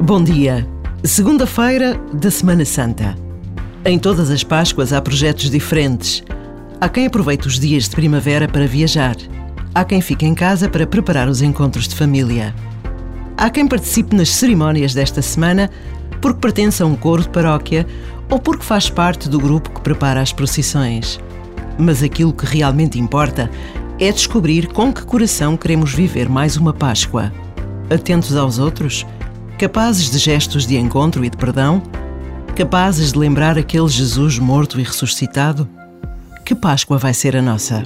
Bom dia. Segunda-feira da Semana Santa. Em todas as Páscoas há projetos diferentes. Há quem aproveite os dias de primavera para viajar. Há quem fique em casa para preparar os encontros de família. Há quem participe nas cerimónias desta semana porque pertence a um coro de paróquia ou porque faz parte do grupo que prepara as procissões. Mas aquilo que realmente importa é descobrir com que coração queremos viver mais uma Páscoa. Atentos aos outros? Capazes de gestos de encontro e de perdão, capazes de lembrar aquele Jesus morto e ressuscitado? Que Páscoa vai ser a nossa?